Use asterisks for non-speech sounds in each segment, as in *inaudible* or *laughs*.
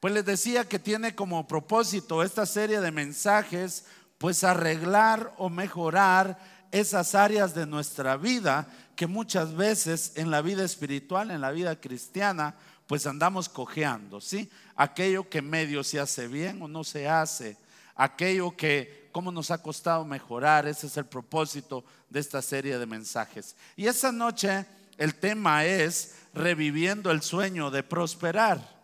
Pues les decía que tiene como propósito esta serie de mensajes, pues arreglar o mejorar esas áreas de nuestra vida que muchas veces en la vida espiritual, en la vida cristiana, pues andamos cojeando, ¿sí? Aquello que medio se hace bien o no se hace, aquello que cómo nos ha costado mejorar, ese es el propósito de esta serie de mensajes. Y esa noche el tema es reviviendo el sueño de prosperar,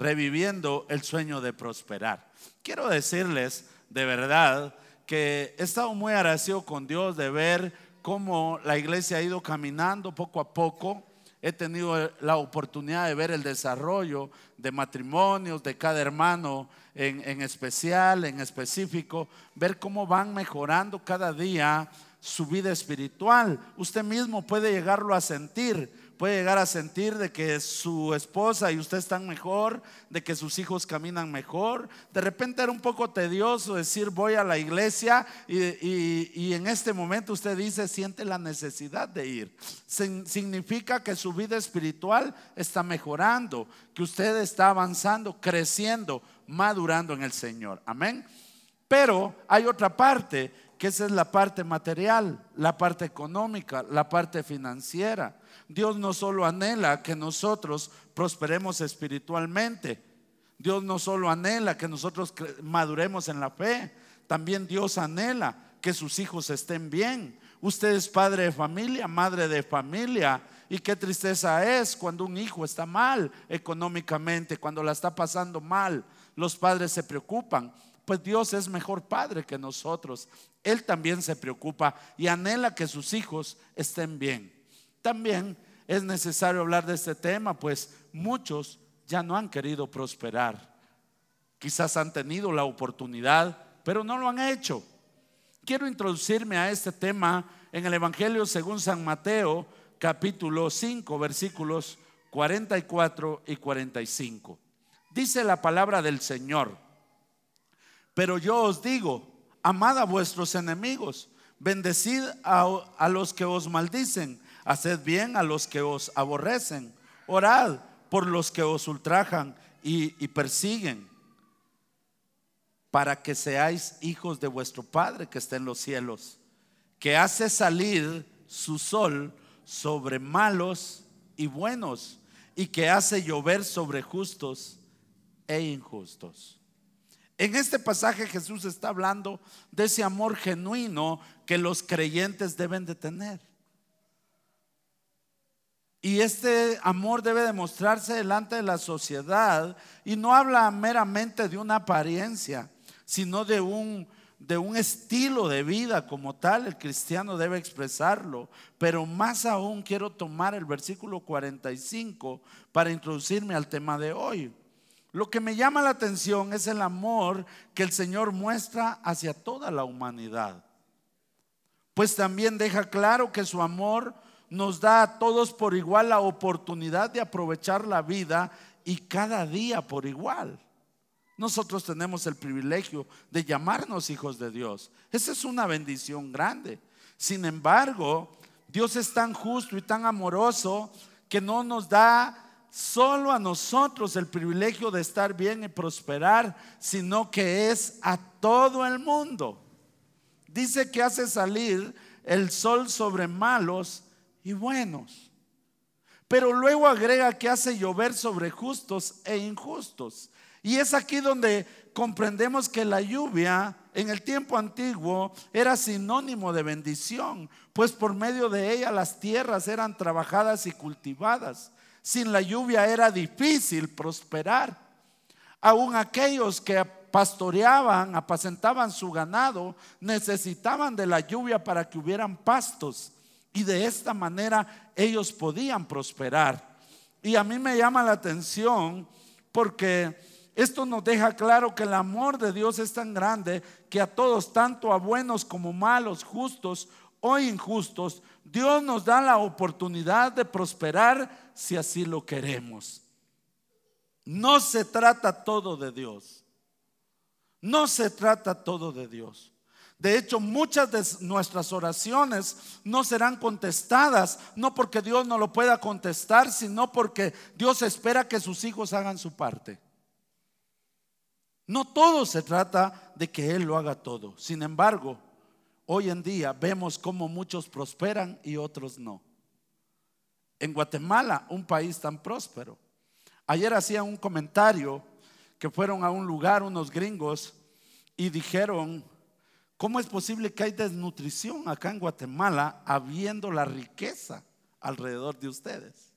reviviendo el sueño de prosperar. Quiero decirles de verdad que he estado muy agradecido con Dios de ver cómo la iglesia ha ido caminando poco a poco. He tenido la oportunidad de ver el desarrollo de matrimonios de cada hermano en, en, especial, en específico, ver cómo van mejorando cada día su vida espiritual. Usted mismo puede llegarlo a sentir puede llegar a sentir de que su esposa y usted están mejor, de que sus hijos caminan mejor. De repente era un poco tedioso decir voy a la iglesia y, en este momento usted dice siente la necesidad de ir. Significa que su vida espiritual está mejorando, que usted está avanzando, creciendo, madurando en el Señor. Amén. Pero hay otra parte, que esa es la parte material, la parte económica, la parte financiera. Dios no solo anhela que nosotros prosperemos espiritualmente, Dios no solo anhela que nosotros maduremos en la fe, también Dios anhela que sus hijos estén bien. Usted es padre de familia, madre de familia, y qué tristeza es cuando un hijo está mal económicamente, cuando la está pasando mal. Los padres se preocupan, pues Dios es mejor padre que nosotros. Él también se preocupa y anhela que sus hijos estén bien. También es necesario hablar de este tema, pues muchos ya no han querido prosperar. Quizás han tenido la oportunidad, pero no lo han hecho. Quiero introducirme a este tema en el Evangelio según San Mateo, capítulo 5, versículos 44 y 45. Dice la palabra del Señor, pero yo os digo, amad a vuestros enemigos, bendecid a, a los que os maldicen Haced bien a los que os aborrecen. Orad por los que os ultrajan y, persiguen, para que seáis hijos de vuestro Padre que está en los cielos, que hace salir su sol sobre malos y buenos, y que hace llover sobre justos e injustos. En este pasaje Jesús está hablando de ese amor genuino que los creyentes deben de tener. Y este amor debe demostrarse delante de la sociedad y no habla meramente de una apariencia, sino de un, de un estilo de vida como tal. El cristiano debe expresarlo. Pero más aún quiero tomar el versículo 45 para introducirme al tema de hoy. Lo que me llama la atención es el amor que el Señor muestra hacia toda la humanidad. Pues también deja claro que su amor nos da a todos por igual la oportunidad de aprovechar la vida y cada día por igual. Nosotros tenemos el privilegio de llamarnos hijos de Dios. Esa es una bendición grande. Sin embargo, Dios es tan justo y tan amoroso que no nos da solo a nosotros el privilegio de estar bien y prosperar, sino que es a todo el mundo. Dice que hace salir el sol sobre malos y buenos. Pero luego agrega que hace llover sobre justos e injustos. Y es aquí donde comprendemos que la lluvia en el tiempo antiguo era sinónimo de bendición, pues por medio de ella las tierras eran trabajadas y cultivadas. Sin la lluvia era difícil prosperar. Aún aquellos que pastoreaban, apacentaban su ganado, necesitaban de la lluvia para que hubieran pastos y de esta manera ellos podían prosperar. Y a mí me llama la atención porque esto nos deja claro que el amor de Dios es tan grande que a todos, tanto a buenos como malos, justos o injustos, Dios nos da la oportunidad de prosperar si así lo queremos. No se trata todo de Dios. No se trata todo de Dios. De hecho, muchas de nuestras oraciones no serán contestadas, no porque Dios no lo pueda contestar, sino porque Dios espera que sus hijos hagan su parte. No todo se trata de que Él lo haga todo. Sin embargo, hoy en día vemos cómo muchos prosperan y otros no. En Guatemala, un país tan próspero. Ayer hacía un comentario que fueron a un lugar unos gringos y dijeron, ¿cómo es posible que hay desnutrición acá en Guatemala habiendo la riqueza alrededor de ustedes?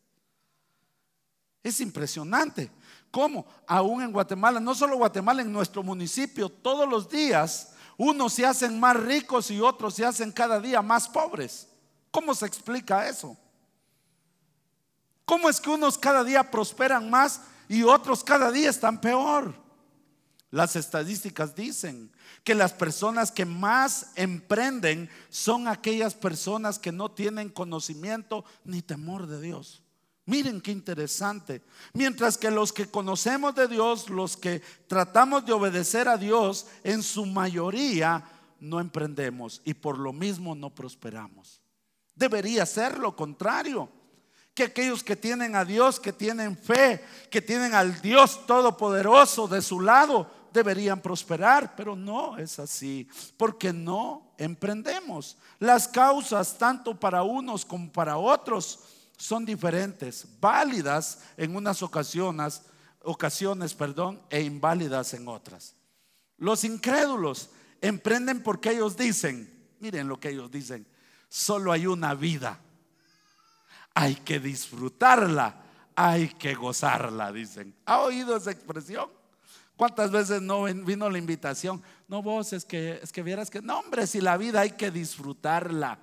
Es impresionante. ¿Cómo? Aún en Guatemala, no solo Guatemala, en nuestro municipio, todos los días unos se hacen más ricos y otros se hacen cada día más pobres. ¿Cómo se explica eso? ¿Cómo es que unos cada día prosperan más y otros cada día están peor? Las estadísticas dicen que las personas que más emprenden son aquellas personas que no tienen conocimiento ni temor de Dios. Miren qué interesante. Mientras que los que conocemos de Dios, los que tratamos de obedecer a Dios, en su mayoría no emprendemos y por lo mismo no prosperamos. Debería ser lo contrario que aquellos que tienen a Dios, que tienen fe, que tienen al Dios Todopoderoso de su lado, deberían prosperar, pero no es así, porque no emprendemos. Las causas, tanto para unos como para otros, son diferentes, válidas en unas ocasiones, ocasiones, perdón, e inválidas en otras. Los incrédulos emprenden porque ellos dicen, miren lo que ellos dicen, solo hay una vida hay que disfrutarla, hay que gozarla, dicen. ¿Ha oído esa expresión? ¿Cuántas veces no vino la invitación? No vos, es que, es que vieras que, no hombre, si la vida hay que disfrutarla,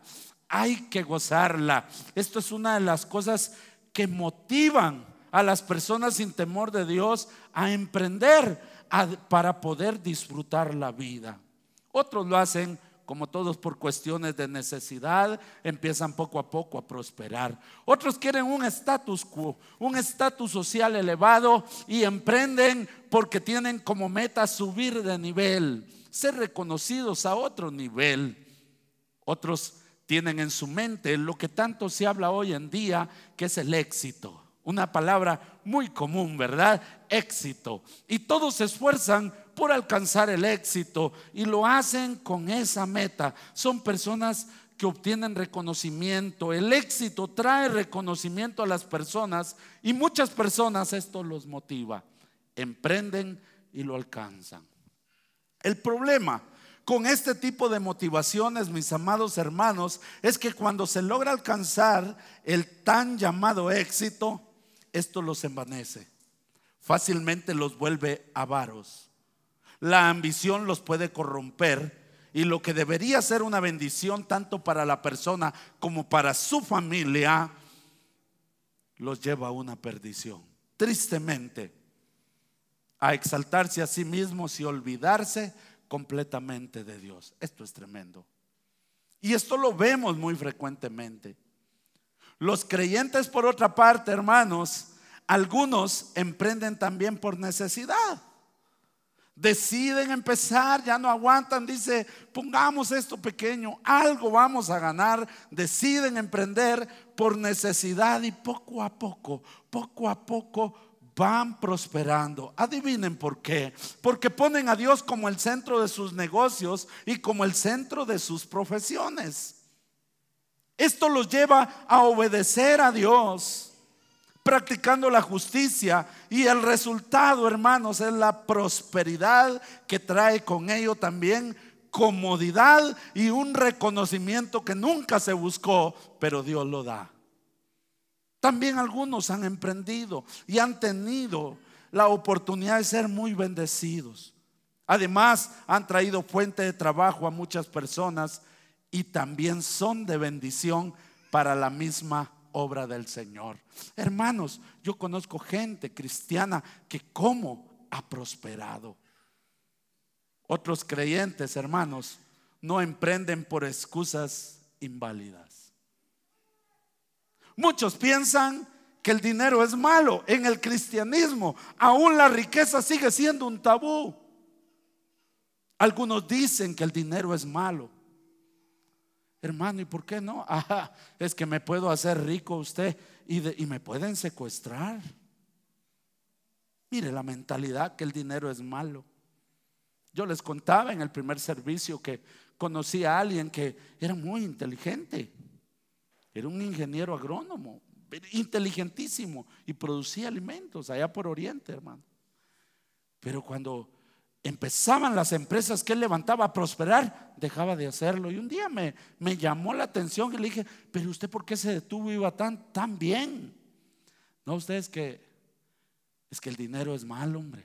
hay que gozarla. Esto es una de las cosas que motivan a las personas sin temor de Dios a emprender para poder disfrutar la vida. Otros lo hacen como todos por cuestiones de necesidad, empiezan poco a poco a prosperar. Otros quieren un estatus quo, un estatus social elevado y emprenden porque tienen como meta subir de nivel, ser reconocidos a otro nivel. Otros tienen en su mente lo que tanto se habla hoy en día, que es el éxito. Una palabra muy común, ¿verdad? Éxito. Y todos se esfuerzan por alcanzar el éxito y lo hacen con esa meta. Son personas que obtienen reconocimiento. El éxito trae reconocimiento a las personas y muchas personas esto los motiva. Emprenden y lo alcanzan. El problema con este tipo de motivaciones, mis amados hermanos, es que cuando se logra alcanzar el tan llamado éxito, esto los envanece. Fácilmente los vuelve avaros la ambición los puede corromper y lo que debería ser una bendición tanto para la persona como para su familia, los lleva a una perdición. Tristemente, a exaltarse a sí mismos y olvidarse completamente de Dios. Esto es tremendo. Y esto lo vemos muy frecuentemente. Los creyentes, por otra parte, hermanos, algunos emprenden también por necesidad deciden empezar, ya no aguantan, dice, pongamos esto pequeño, algo vamos a ganar, deciden emprender por necesidad y poco a poco, poco a poco van prosperando. Adivinen por qué. Porque ponen a Dios como el centro de sus negocios y como el centro de sus profesiones. Esto los lleva a obedecer a Dios practicando la justicia y el resultado, hermanos, es la prosperidad que trae con ello también comodidad y un reconocimiento que nunca se buscó, pero Dios lo da. También algunos han emprendido y han tenido la oportunidad de ser muy bendecidos. Además, han traído fuente de trabajo a muchas personas y también son de bendición para la misma obra del Señor. Hermanos, yo conozco gente cristiana que como ha prosperado. Otros creyentes, hermanos, no emprenden por excusas inválidas. Muchos piensan que el dinero es malo. En el cristianismo, aún la riqueza sigue siendo un tabú. Algunos dicen que el dinero es malo. Hermano, ¿y por qué no? *laughs* Ah, es que me puedo hacer rico usted y, y me pueden secuestrar. Mire la mentalidad que el dinero es malo. Yo les contaba en el primer servicio que conocí a alguien que era muy inteligente. Era un ingeniero agrónomo, inteligentísimo y producía alimentos allá por Oriente, hermano. Pero cuando empezaban las empresas que él levantaba a prosperar, dejaba de hacerlo. Y un día me, llamó la atención y le dije, pero usted por qué se detuvo y iba tan, tan bien? No, usted es que, es que el dinero es mal, hombre.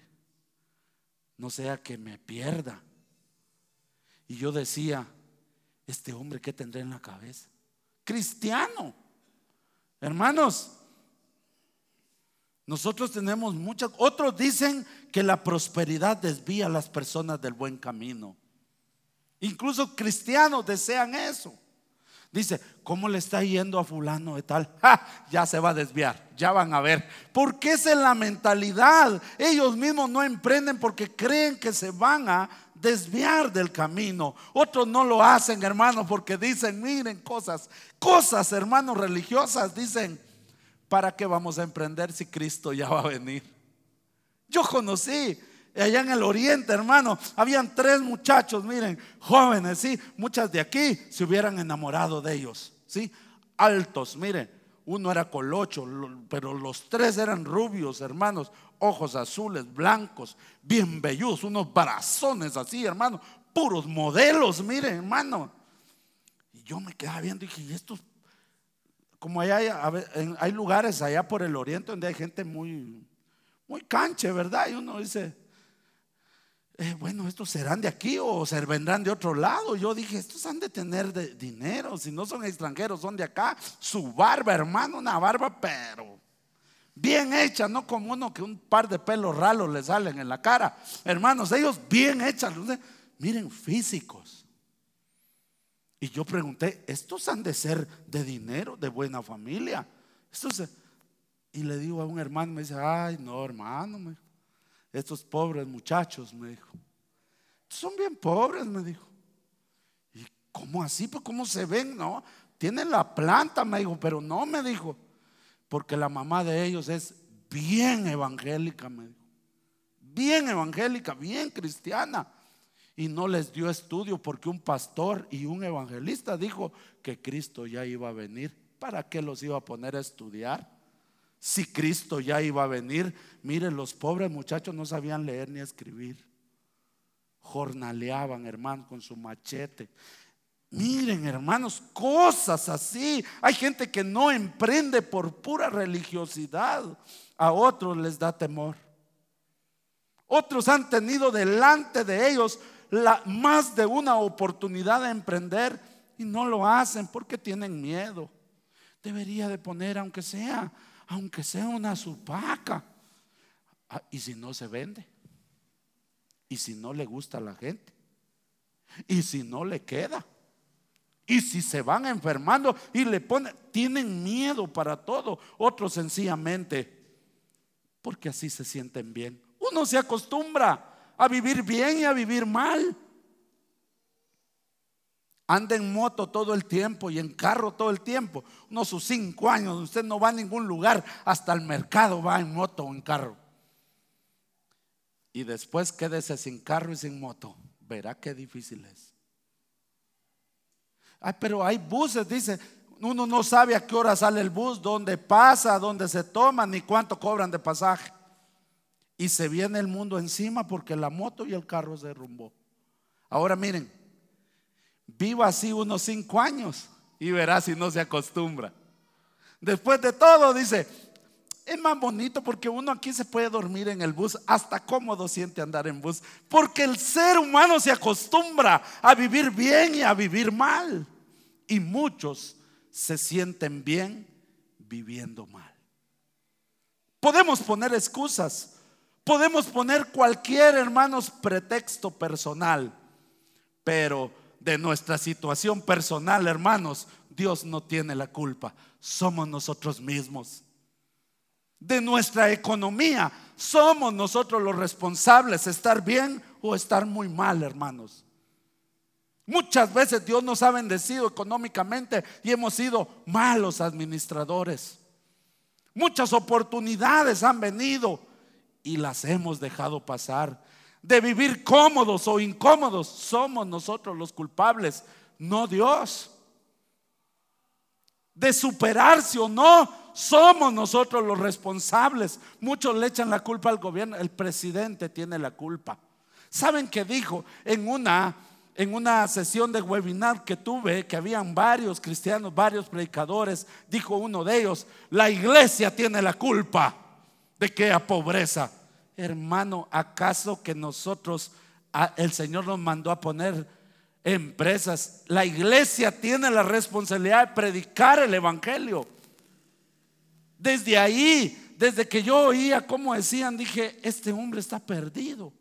No sea que me pierda. Y yo decía, este hombre, ¿qué tendré en la cabeza? Cristiano. Hermanos, nosotros tenemos muchas, otros dicen que la prosperidad desvía a las personas del buen camino. Incluso cristianos desean eso. Dice, ¿cómo le está yendo a fulano de tal? Ya se va a desviar, ya van a ver. Porque es en la mentalidad. Ellos mismos no emprenden porque creen que se van a desviar del camino. Otros no lo hacen, hermanos, porque dicen, miren cosas, cosas, hermanos, religiosas, dicen, ¿para qué vamos a emprender si Cristo ya va a venir? Yo conocí allá en el oriente, hermano, habían tres muchachos, miren, jóvenes, sí, muchas de aquí se hubieran enamorado de ellos, sí, altos, miren, uno era colocho, pero los tres eran rubios, hermanos, ojos azules, blancos, bien velludos, unos brazones así, hermano, puros modelos, miren, hermano. Y yo me quedaba viendo dije, ¿y estos como hay, hay lugares allá por el oriente donde hay gente muy, muy canche, ¿verdad? Y uno dice, eh, bueno, estos serán de aquí o se vendrán de otro lado. Yo dije, estos han de tener dinero, si no son extranjeros, son de acá. Su barba, hermano, una barba, pero bien hecha, no como uno que un par de pelos ralos le salen en la cara. Hermanos, ellos bien hechas, miren, físicos. Y yo pregunté, ¿estos han de ser de dinero, de buena familia? Estos, y le digo a un hermano, me dice, ay, no, hermano, estos pobres muchachos, me dijo, son bien pobres, me dijo. ¿Y cómo así? Pues cómo se ven, ¿no? Tienen la planta, me dijo, pero no, me dijo, porque la mamá de ellos es bien evangélica, me dijo. Bien evangélica, bien cristiana y no les dio estudio porque un pastor y un evangelista dijo que Cristo ya iba a venir. ¿Para qué los iba a poner a estudiar? Si Cristo ya iba a venir, miren, los pobres muchachos no sabían leer ni escribir. Jornaleaban, hermano, con su machete. Miren, hermanos, cosas así. Hay gente que no emprende por pura religiosidad. A otros les da temor. Otros han tenido delante de ellos más de una oportunidad de emprender y no lo hacen porque tienen miedo. Debería de poner, aunque sea, aunque sea una supaca. Ah, y si no se vende, y si no le gusta a la gente, y si no le queda, y si se van enfermando y le ponen, tienen miedo para todo. Otros sencillamente, porque así se sienten bien. Uno se acostumbra a vivir bien y a vivir mal. Anda en moto todo el tiempo y en carro todo el tiempo. Unos sus cinco años, usted no va a ningún lugar, hasta el mercado va en moto o en carro. Y después quédese sin carro y sin moto. Verá qué difícil es. Ay, pero hay buses, dice, uno no sabe a qué hora sale el bus, dónde pasa, dónde se toma, ni cuánto cobran de pasaje y se viene el mundo encima porque la moto y el carro se derrumbó. Ahora miren, viva así unos cinco años y verá si no se acostumbra. Después de todo, dice, es más bonito porque uno aquí se puede dormir en el bus, hasta cómodo siente andar en bus, porque el ser humano se acostumbra a vivir bien y a vivir mal. Y muchos se sienten bien viviendo mal. Podemos poner excusas Podemos poner cualquier, hermanos, pretexto personal, pero de nuestra situación personal, hermanos, Dios no tiene la culpa, somos nosotros mismos. De nuestra economía, somos nosotros los responsables, estar bien o estar muy mal, hermanos. Muchas veces Dios nos ha bendecido económicamente y hemos sido malos administradores. Muchas oportunidades han venido y las hemos dejado pasar. de vivir cómodos o incómodos, somos nosotros los culpables, no Dios. De superarse o no, somos nosotros los responsables. Muchos le echan la culpa al gobierno, el presidente tiene la culpa. ¿Saben qué dijo en una en una sesión de webinar que tuve, que habían varios cristianos, varios predicadores, dijo uno de ellos, la iglesia tiene la culpa de que haya pobreza. Hermano, ¿acaso que nosotros, el Señor nos mandó a poner empresas? La iglesia tiene la responsabilidad de predicar el Evangelio. Desde ahí, desde que yo oía cómo decían, dije, este hombre está perdido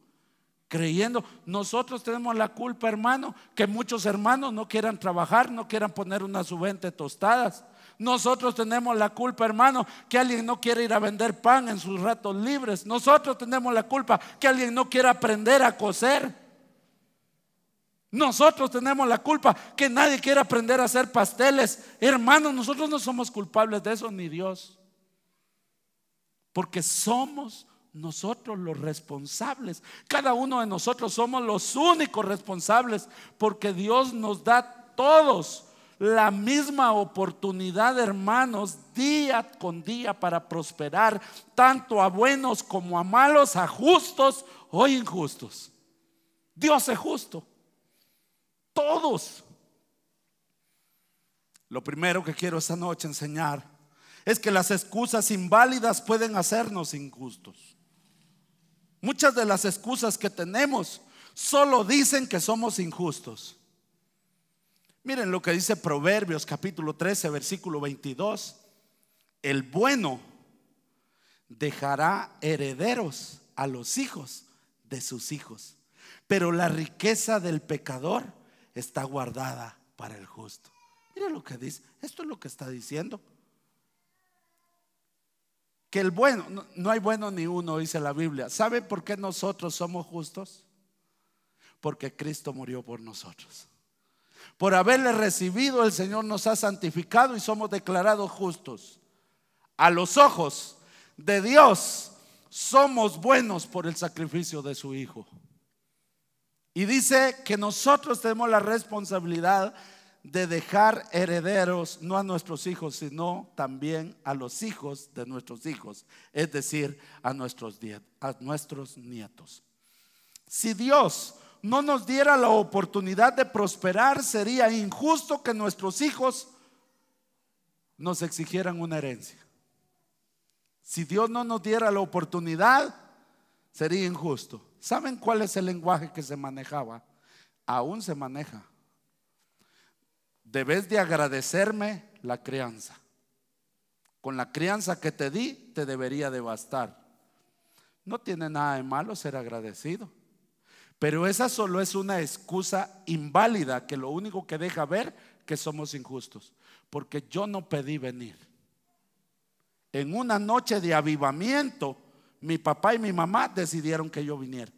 creyendo. Nosotros tenemos la culpa, hermano, que muchos hermanos no quieran trabajar, no quieran poner una subente tostadas. Nosotros tenemos la culpa, hermano, que alguien no quiere ir a vender pan en sus ratos libres. Nosotros tenemos la culpa que alguien no quiera aprender a coser. Nosotros tenemos la culpa que nadie quiera aprender a hacer pasteles. Hermano, nosotros no somos culpables de eso, ni Dios. Porque somos nosotros los responsables. Cada uno de nosotros somos los únicos responsables porque Dios nos da todos la misma oportunidad, hermanos, día con día para prosperar, tanto a buenos como a malos, a justos o injustos. Dios es justo. Todos. Lo primero que quiero esta noche enseñar es que las excusas inválidas pueden hacernos injustos. Muchas de las excusas que tenemos solo dicen que somos injustos. Miren lo que dice Proverbios capítulo 13, versículo 22. El bueno dejará herederos a los hijos de sus hijos, pero la riqueza del pecador está guardada para el justo. Miren lo que dice. Esto es lo que está diciendo que el bueno, no, hay bueno ni uno, dice la Biblia. ¿Sabe por qué nosotros somos justos? Porque Cristo murió por nosotros. Por haberle recibido, el Señor nos ha santificado y somos declarados justos. A los ojos de Dios somos buenos por el sacrificio de su Hijo. Y dice que nosotros tenemos la responsabilidad de dejar herederos no a nuestros hijos, sino también a los hijos de nuestros hijos, es decir, a nuestros, nietos. Si Dios no nos diera la oportunidad de prosperar, sería injusto que nuestros hijos nos exigieran una herencia. Si Dios no nos diera la oportunidad, sería injusto. ¿Saben cuál es el lenguaje que se manejaba? Aún se maneja debes de agradecerme la crianza. Con la crianza que te di, te debería de bastar. No tiene nada de malo ser agradecido. Pero esa solo es una excusa inválida que lo único que deja ver que somos injustos. Porque yo no pedí venir. En una noche de avivamiento, mi papá y mi mamá decidieron que yo viniera.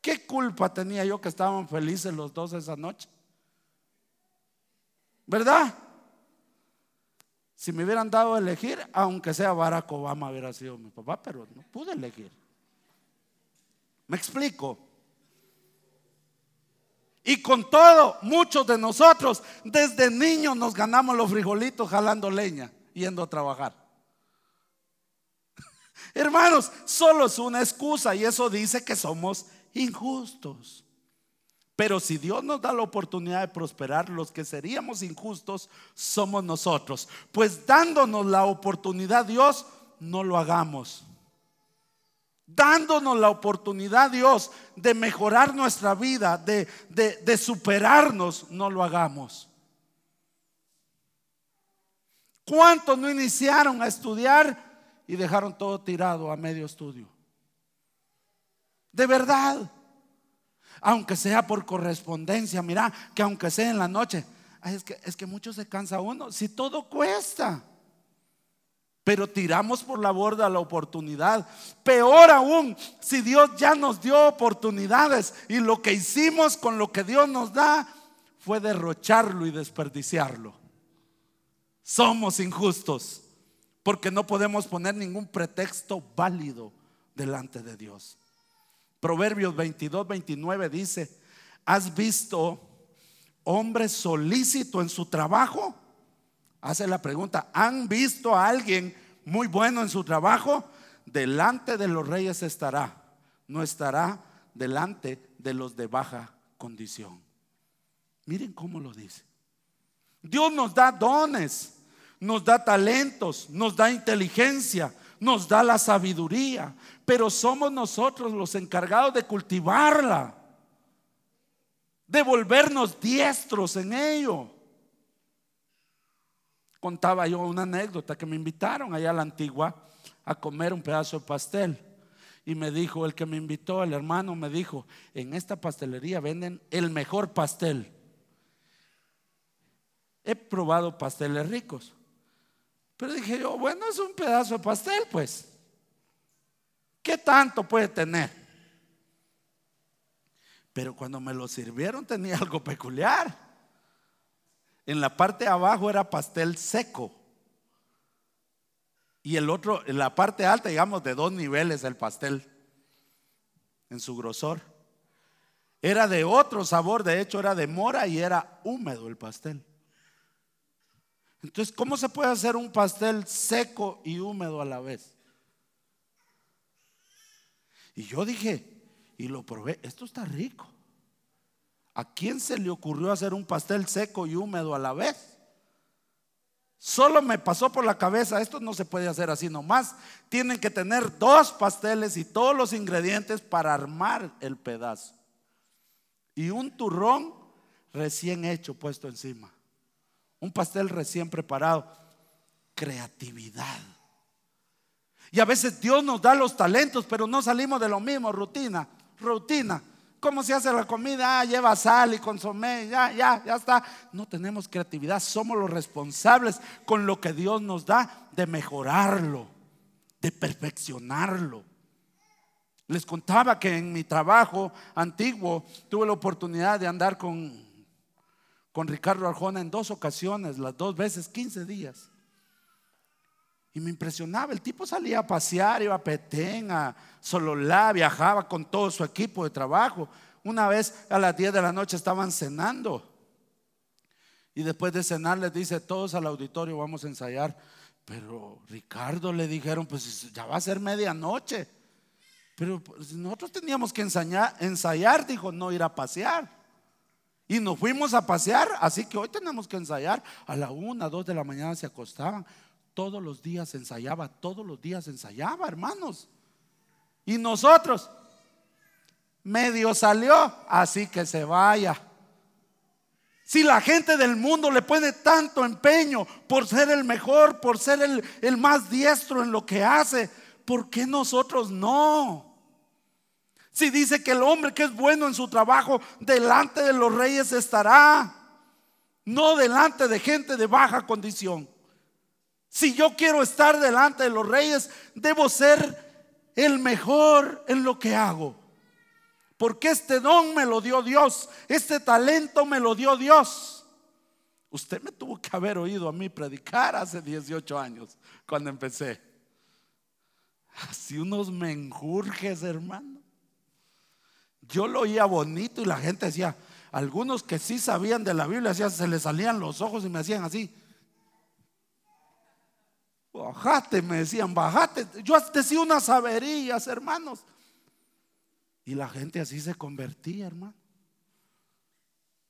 ¿Qué culpa tenía yo que estaban felices los dos esa noche? ¿Verdad? Si me hubieran dado a elegir, aunque sea Barack Obama hubiera sido mi papá, pero no pude elegir. ¿Me explico? Y con todo, muchos de nosotros desde niños nos ganamos los frijolitos jalando leña, yendo a trabajar. *laughs* Hermanos, solo es una excusa y eso dice que somos injustos. Pero si Dios nos da la oportunidad de prosperar, los que seríamos injustos somos nosotros. Pues dándonos la oportunidad Dios, no lo hagamos. Dándonos la oportunidad Dios de mejorar nuestra vida, de, de superarnos, no lo hagamos. ¿Cuántos no iniciaron a estudiar y dejaron todo tirado a medio estudio? De verdad aunque sea por correspondencia, mira, que aunque sea en la noche, es, que, es que mucho se cansa uno, si todo cuesta. Pero tiramos por la borda la oportunidad. Peor aún, si Dios ya nos dio oportunidades y lo que hicimos con lo que Dios nos da fue derrocharlo y desperdiciarlo. Somos injustos porque no podemos poner ningún pretexto válido delante de Dios. Proverbios 22, 29 dice, ¿has visto hombre solícito en su trabajo? Hace la pregunta, ¿han visto a alguien muy bueno en su trabajo? Delante de los reyes estará, no estará delante de los de baja condición. Miren cómo lo dice. Dios nos da dones, nos da talentos, nos da inteligencia, nos da la sabiduría, pero somos nosotros los encargados de cultivarla, de volvernos diestros en ello. Contaba yo una anécdota que me invitaron allá a la antigua a comer un pedazo de pastel. Y me dijo, el que me invitó, el hermano, me dijo, en esta pastelería venden el mejor pastel. He probado pasteles ricos. Pero dije yo, bueno, es un pedazo de pastel, pues. ¿Qué tanto puede tener? Pero cuando me lo sirvieron tenía algo peculiar. En la parte de abajo era pastel seco. Y el otro, en la parte alta, digamos, de dos niveles el pastel, en su grosor. Era de otro sabor, de hecho era de mora y era húmedo el pastel. Entonces, ¿cómo se puede hacer un pastel seco y húmedo a la vez? Y yo dije, y lo probé, esto está rico. ¿A quién se le ocurrió hacer un pastel seco y húmedo a la vez? Solo me pasó por la cabeza, esto no se puede hacer así nomás. Tienen que tener dos pasteles y todos los ingredientes para armar el pedazo. Y un turrón recién hecho puesto encima. Un pastel recién preparado. Creatividad. Y a veces Dios nos da los talentos, pero no salimos de lo mismo, rutina, rutina. ¿Cómo se hace la comida? Ah, lleva sal y consomé, ya, ya, ya está. No tenemos creatividad, somos los responsables con lo que Dios nos da de mejorarlo, de perfeccionarlo. Les contaba que en mi trabajo antiguo tuve la oportunidad de andar con, con Ricardo Arjona en dos ocasiones, las dos veces, 15 días. Y me impresionaba, el tipo salía a pasear, iba a Petén, a Sololá, viajaba con todo su equipo de trabajo. Una vez a las 10 de la noche estaban cenando. Y después de cenar les dice, todos al auditorio vamos a ensayar. Pero Ricardo le dijeron, pues ya va a ser medianoche. Pero pues, nosotros teníamos que ensayar, ensayar, dijo, no ir a pasear. Y nos fuimos a pasear, así que hoy tenemos que ensayar. A la una, dos de la mañana se acostaban todos los días ensayaba, todos los días ensayaba, hermanos. Y nosotros, medio salió, así que se vaya. Si la gente del mundo le pone tanto empeño por ser el mejor, por ser el, el más diestro en lo que hace, ¿por qué nosotros no? Si dice que el hombre que es bueno en su trabajo delante de los reyes estará, no delante de gente de baja condición. Si yo quiero estar delante de los reyes, debo ser el mejor en lo que hago. Porque este don me lo dio Dios, este talento me lo dio Dios. Usted me tuvo que haber oído a mí predicar hace 18 años, cuando empecé. Así unos menjurjes, hermano. Yo lo oía bonito y la gente decía, algunos que sí sabían de la Biblia, se les salían los ojos y me hacían así. Bajate, me decían, bajate. Yo decía unas averías, hermanos. Y la gente así se convertía, hermano.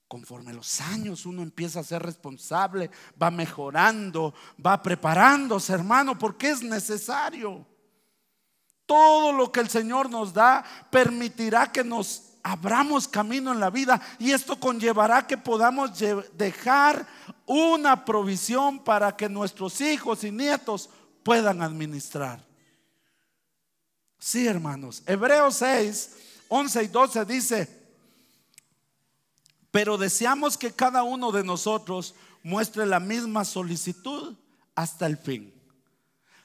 Conforme los años uno empieza a ser responsable, va mejorando, va preparándose, hermano, porque es necesario. Todo lo que el Señor nos da permitirá que nos abramos camino en la vida y esto conllevará que podamos dejar una provisión para que nuestros hijos y nietos puedan administrar. Sí, hermanos. Hebreos 6, 11 y 12 dice, pero deseamos que cada uno de nosotros muestre la misma solicitud hasta el fin,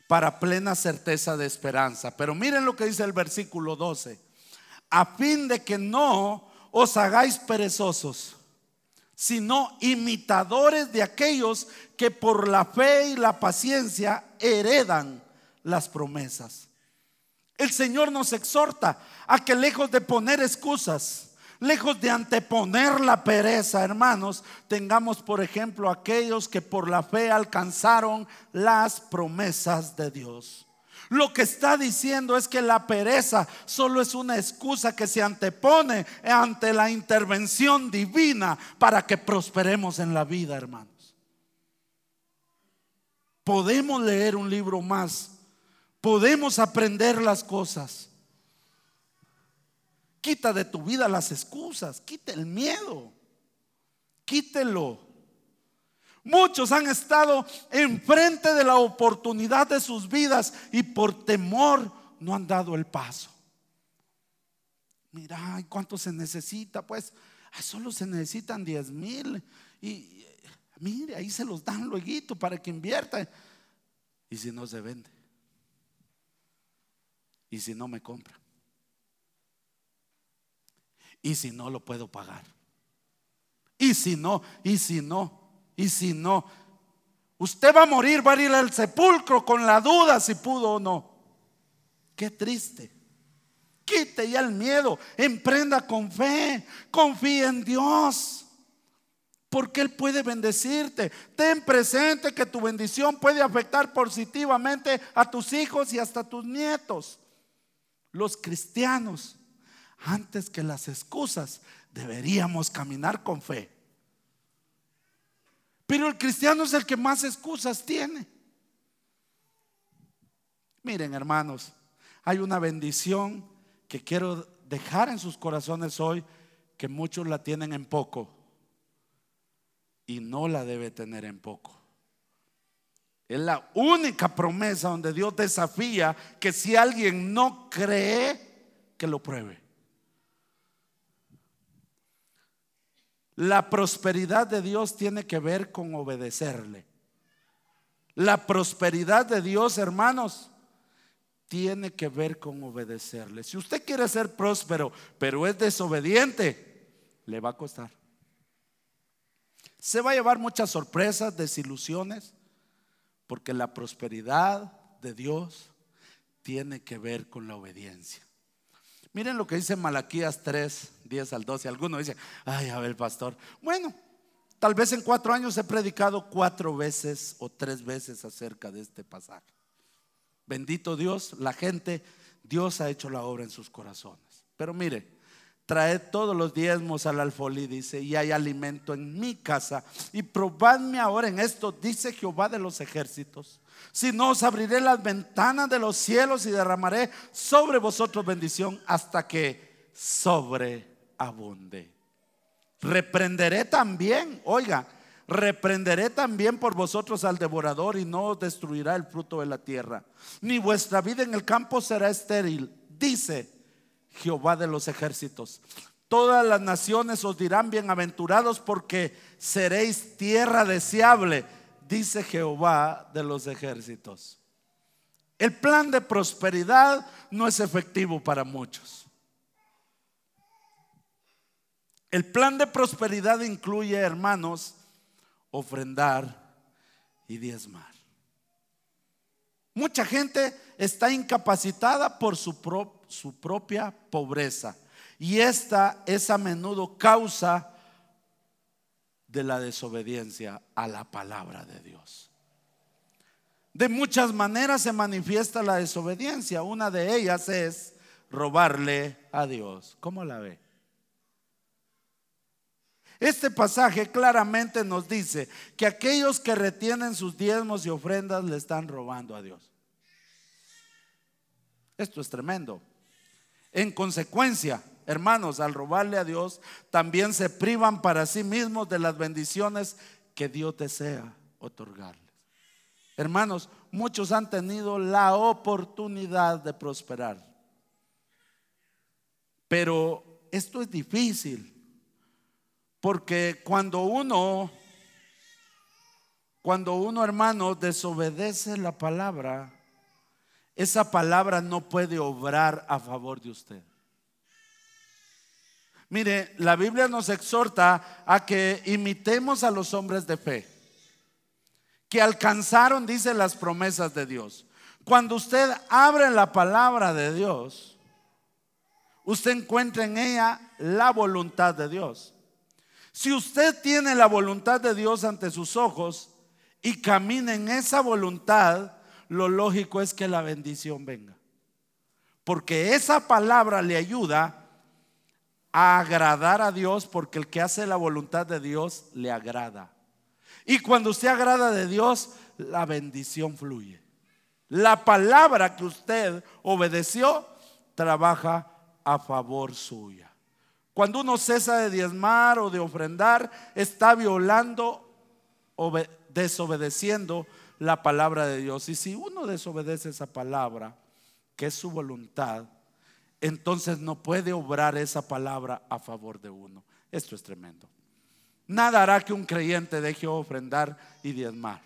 para plena certeza de esperanza. Pero miren lo que dice el versículo 12 a fin de que no os hagáis perezosos, sino imitadores de aquellos que por la fe y la paciencia heredan las promesas. El Señor nos exhorta a que lejos de poner excusas, lejos de anteponer la pereza, hermanos, tengamos por ejemplo aquellos que por la fe alcanzaron las promesas de Dios. Lo que está diciendo es que la pereza solo es una excusa que se antepone ante la intervención divina para que prosperemos en la vida, hermanos. Podemos leer un libro más, podemos aprender las cosas. Quita de tu vida las excusas, quita el miedo, quítelo. Muchos han estado enfrente de la oportunidad de sus vidas y por temor no han dado el paso. Mira, ¿cuánto se necesita? Pues solo se necesitan 10 mil. Y mire, ahí se los dan luego para que invierta. Y si no se vende. Y si no me compra. Y si no lo puedo pagar. Y si no, y si no. Y si no, usted va a morir, va a ir al sepulcro con la duda si pudo o no. Qué triste. Quite ya el miedo, emprenda con fe, confíe en Dios. Porque Él puede bendecirte. Ten presente que tu bendición puede afectar positivamente a tus hijos y hasta a tus nietos. Los cristianos, antes que las excusas, deberíamos caminar con fe. Pero el cristiano es el que más excusas tiene. Miren, hermanos, hay una bendición que quiero dejar en sus corazones hoy, que muchos la tienen en poco y no la debe tener en poco. Es la única promesa donde Dios desafía que si alguien no cree, que lo pruebe. La prosperidad de Dios tiene que ver con obedecerle. La prosperidad de Dios, hermanos, tiene que ver con obedecerle. Si usted quiere ser próspero, pero es desobediente, le va a costar. Se va a llevar muchas sorpresas, desilusiones, porque la prosperidad de Dios tiene que ver con la obediencia. Miren lo que dice Malaquías 3, 10 al 12. Alguno dice, ay, a ver, pastor. Bueno, tal vez en cuatro años he predicado cuatro veces o tres veces acerca de este pasaje. Bendito Dios, la gente, Dios ha hecho la obra en sus corazones. Pero mire, traed todos los diezmos al alfolí, dice, y hay alimento en mi casa. Y probadme ahora en esto, dice Jehová de los ejércitos si no, os abriré las ventanas de los cielos y derramaré sobre vosotros bendición hasta que sobreabunde. Reprenderé también, oiga, reprenderé también por vosotros al devorador y no os destruirá el fruto de la tierra. Ni vuestra vida en el campo será estéril, dice Jehová de los ejércitos. Todas las naciones os dirán bienaventurados porque seréis tierra deseable dice Jehová de los ejércitos. El plan de prosperidad no es efectivo para muchos. El plan de prosperidad incluye, hermanos, ofrendar y diezmar. Mucha gente está incapacitada por su, propia pobreza y esta es a menudo causa de la desobediencia a la palabra de Dios. De muchas maneras se manifiesta la desobediencia. Una de ellas es robarle a Dios. ¿Cómo la ve? Este pasaje claramente nos dice que aquellos que retienen sus diezmos y ofrendas le están robando a Dios. Esto es tremendo. En consecuencia, hermanos, al robarle a Dios, también se privan para sí mismos de las bendiciones que Dios desea otorgarles. Hermanos, muchos han tenido la oportunidad de prosperar. Pero esto es difícil, porque cuando uno, cuando uno hermano desobedece la palabra, esa palabra no puede obrar a favor de usted. Mire, la Biblia nos exhorta a que imitemos a los hombres de fe, que alcanzaron, dice, las promesas de Dios. Cuando usted abre la palabra de Dios, usted encuentra en ella la voluntad de Dios. Si usted tiene la voluntad de Dios ante sus ojos y camina en esa voluntad, lo lógico es que la bendición venga. Porque esa palabra le ayuda a agradar a Dios, porque el que hace la voluntad de Dios le agrada. Y cuando usted agrada de Dios, la bendición fluye. La palabra que usted obedeció trabaja a favor suya. Cuando uno cesa de diezmar o de ofrendar, está violando o desobedeciendo la palabra de Dios. Y si uno desobedece esa palabra, que es su voluntad, entonces no puede obrar esa palabra a favor de uno. Esto es tremendo. Nada hará que un creyente deje ofrendar y diezmar.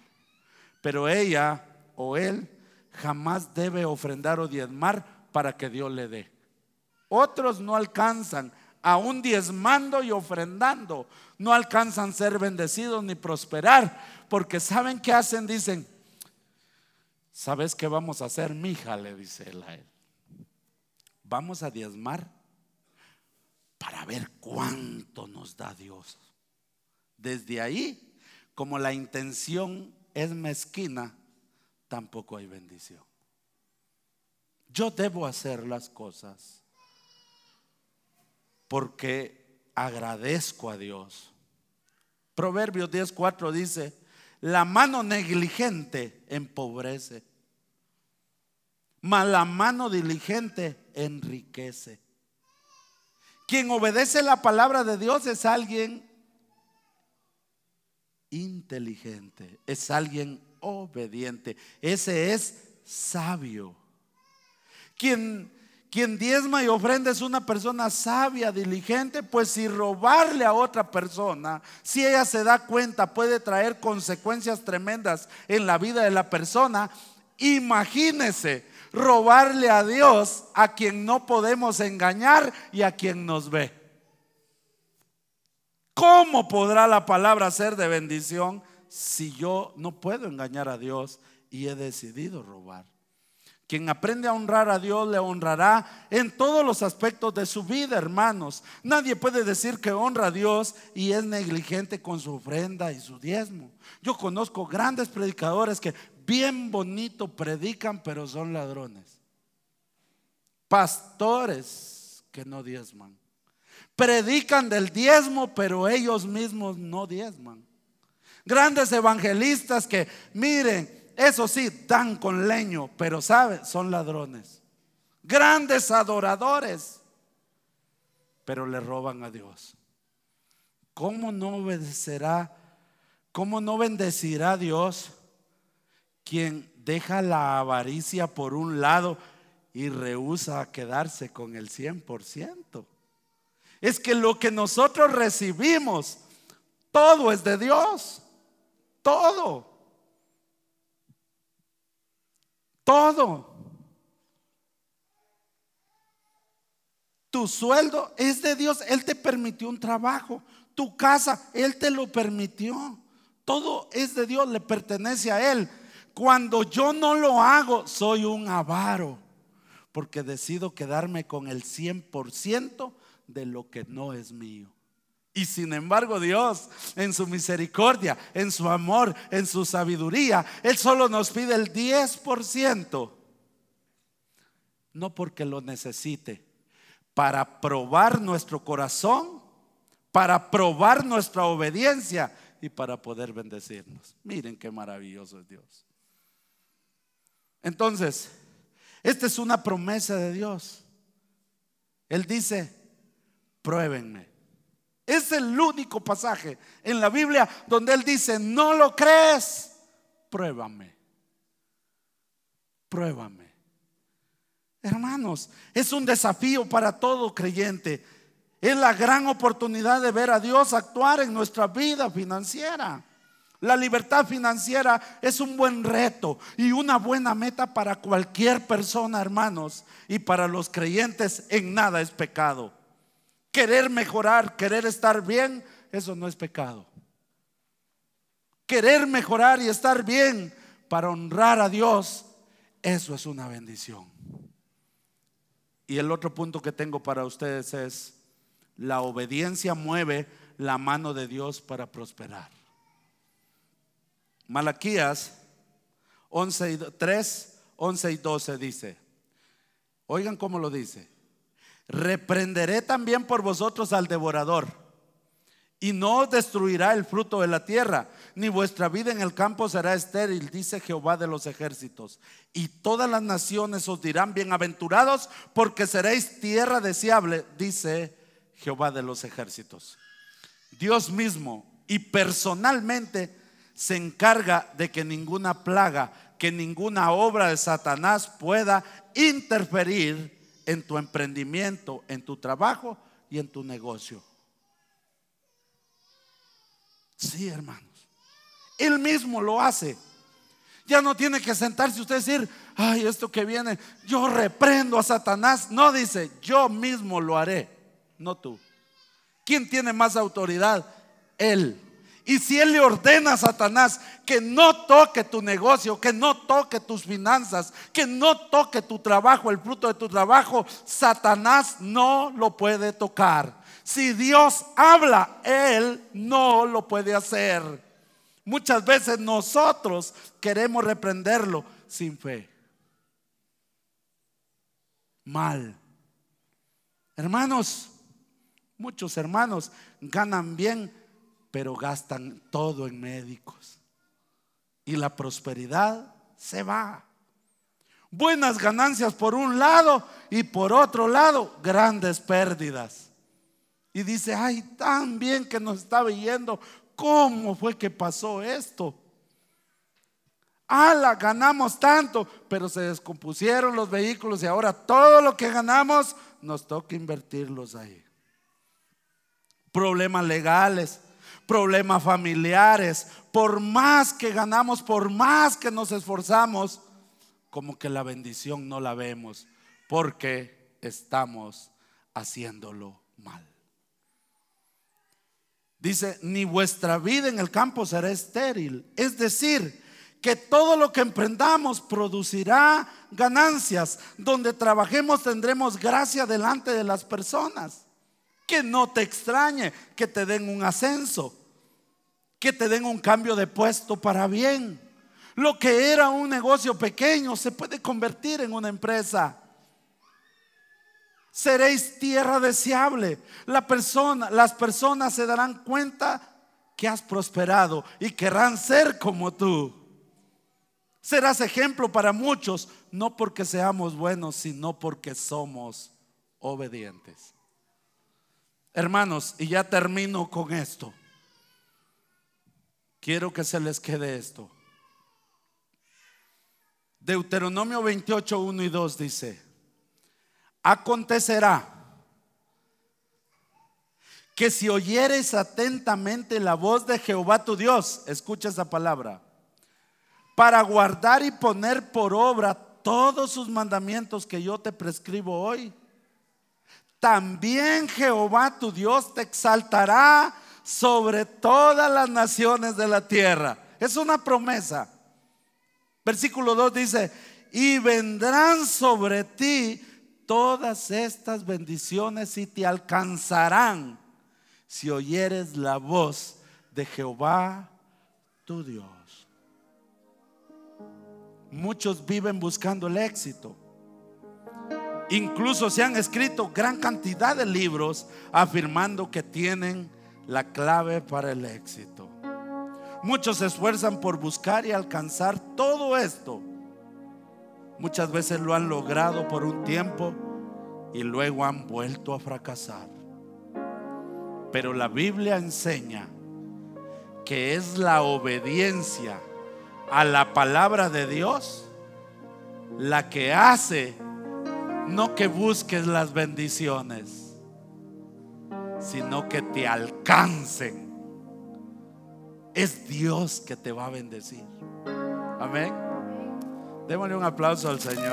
Pero ella o él jamás debe ofrendar o diezmar para que Dios le dé. Otros no alcanzan, aún diezmando y ofrendando, no alcanzan ser bendecidos ni prosperar, porque saben qué hacen, dicen, ¿sabes qué vamos a hacer, mija? Le dice él él. Vamos a diezmar para ver cuánto nos da Dios. Desde ahí, como la intención es mezquina, tampoco hay bendición. Yo debo hacer las cosas porque agradezco a Dios. Proverbios 10:4 dice, la mano negligente empobrece, mas la mano diligente enriquece. Quien obedece la palabra de Dios es alguien inteligente, es alguien obediente, ese es sabio. Quien, quien diezma y ofrenda es una persona sabia, diligente, pues si robarle a otra persona, si ella se da cuenta, puede traer consecuencias tremendas en la vida de la persona. Imagínese robarle a Dios a quien no podemos engañar y a quien nos ve. ¿Cómo podrá la palabra ser de bendición si yo no puedo engañar a Dios y he decidido robar? Quien aprende a honrar a Dios le honrará en todos los aspectos de su vida, hermanos. Nadie puede decir que honra a Dios y es negligente con su ofrenda y su diezmo. Yo conozco grandes predicadores que bien bonito predican, pero son ladrones. Pastores que no diezman predican del diezmo, pero ellos mismos no diezman. Grandes evangelistas que, miren, eso sí, dan con leño, pero saben, son ladrones. Grandes adoradores, pero le roban a Dios. ¿Cómo no obedecerá? ¿Cómo no bendecirá a Dios quien deja la avaricia por un lado y rehúsa quedarse con el 100%? es que lo que nosotros recibimos, todo es de Dios. Todo. Todo. Tu sueldo es de Dios. Él te permitió un trabajo. Tu casa, Él te lo permitió. Todo es de Dios, le pertenece a Él. Cuando yo no lo hago, soy un avaro. Porque decido quedarme con el 100% de lo que no es mío. Y sin embargo Dios, en su misericordia, en su amor, en su sabiduría, Él solo nos pide el 10%. No porque lo necesite, para probar nuestro corazón, para probar nuestra obediencia y para poder bendecirnos. Miren qué maravilloso es Dios. Entonces, esta es una promesa de Dios. Él dice, pruébenme. Es el único pasaje en la Biblia donde Él dice, no lo crees, pruébame. Pruébame. Hermanos, es un desafío para todo creyente. Es la gran oportunidad de ver a Dios actuar en nuestra vida financiera. La libertad financiera es un buen reto y una buena meta para cualquier persona, hermanos. Y para los creyentes en nada es pecado. Querer mejorar, querer estar bien, eso no es pecado. Querer mejorar y estar bien para honrar a Dios Eso es una bendición. Y el otro punto que tengo para ustedes es, la obediencia mueve la mano de Dios para prosperar. Malaquías 11 y 3, 11 y 12 dice, oigan cómo lo dice, reprenderé también por vosotros al devorador y no os destruirá el fruto de la tierra, ni vuestra vida en el campo será estéril, dice Jehová de los ejércitos. Y todas las naciones os dirán bienaventurados, porque seréis tierra deseable, dice Jehová de los ejércitos. Dios mismo y personalmente se encarga de que ninguna plaga, que ninguna obra de Satanás pueda interferir en tu emprendimiento, en tu trabajo y en tu negocio. Sí, hermanos. Él mismo lo hace. Ya no tiene que sentarse usted y decir, ay, esto que viene, yo reprendo a Satanás. No dice, yo mismo lo haré, no tú. ¿Quién tiene más autoridad? Él. Y si Él le ordena a Satanás que no toque tu negocio, que no toque tus finanzas, que no toque tu trabajo, el fruto de tu trabajo, Satanás no lo puede tocar. Si Dios habla, Él no lo puede hacer. Muchas veces nosotros queremos reprenderlo sin fe. Mal. Hermanos, muchos hermanos ganan bien, pero gastan todo en médicos. Y la prosperidad se va. Buenas ganancias por un lado y por otro lado grandes pérdidas. Y dice, ay, tan bien que nos estaba yendo. ¿Cómo fue que pasó esto? ¡Hala! Ganamos tanto, pero se descompusieron los vehículos y ahora todo lo que ganamos nos toca invertirlos ahí. Problemas legales, problemas familiares. Por más que ganamos, por más que nos esforzamos, como que la bendición no la vemos porque estamos haciéndolo mal. Dice, ni vuestra vida en el campo será estéril. Es decir, que todo lo que emprendamos producirá ganancias. Donde trabajemos tendremos gracia delante de las personas. Que no te extrañe que te den un ascenso, que te den un cambio de puesto para bien. Lo que era un negocio pequeño se puede convertir en una empresa seréis tierra deseable. La persona, las personas se darán cuenta que has prosperado y querrán ser como tú. Serás ejemplo para muchos, no porque seamos buenos, sino porque somos obedientes. Hermanos, y ya termino con esto. Quiero que se les quede esto. Deuteronomio 28, 1 y 2 dice, acontecerá que si oyeres atentamente la voz de Jehová tu Dios, escucha esa palabra, para guardar y poner por obra todos sus mandamientos que yo te prescribo hoy, también Jehová tu Dios te exaltará sobre todas las naciones de la tierra. Es una promesa. Versículo 2 dice, y vendrán sobre ti todas estas bendiciones y te alcanzarán si oyeres la voz de Jehová tu Dios. Muchos viven buscando el éxito. Incluso se han escrito gran cantidad de libros afirmando que tienen la clave para el éxito. Muchos se esfuerzan por buscar y alcanzar todo esto Muchas veces lo han logrado por un tiempo y luego han vuelto a fracasar. Pero la Biblia enseña que es la obediencia a la palabra de Dios la que hace no que busques las bendiciones, sino que te alcancen. Es Dios que te va a bendecir. Amén. Démosle un aplauso al Señor.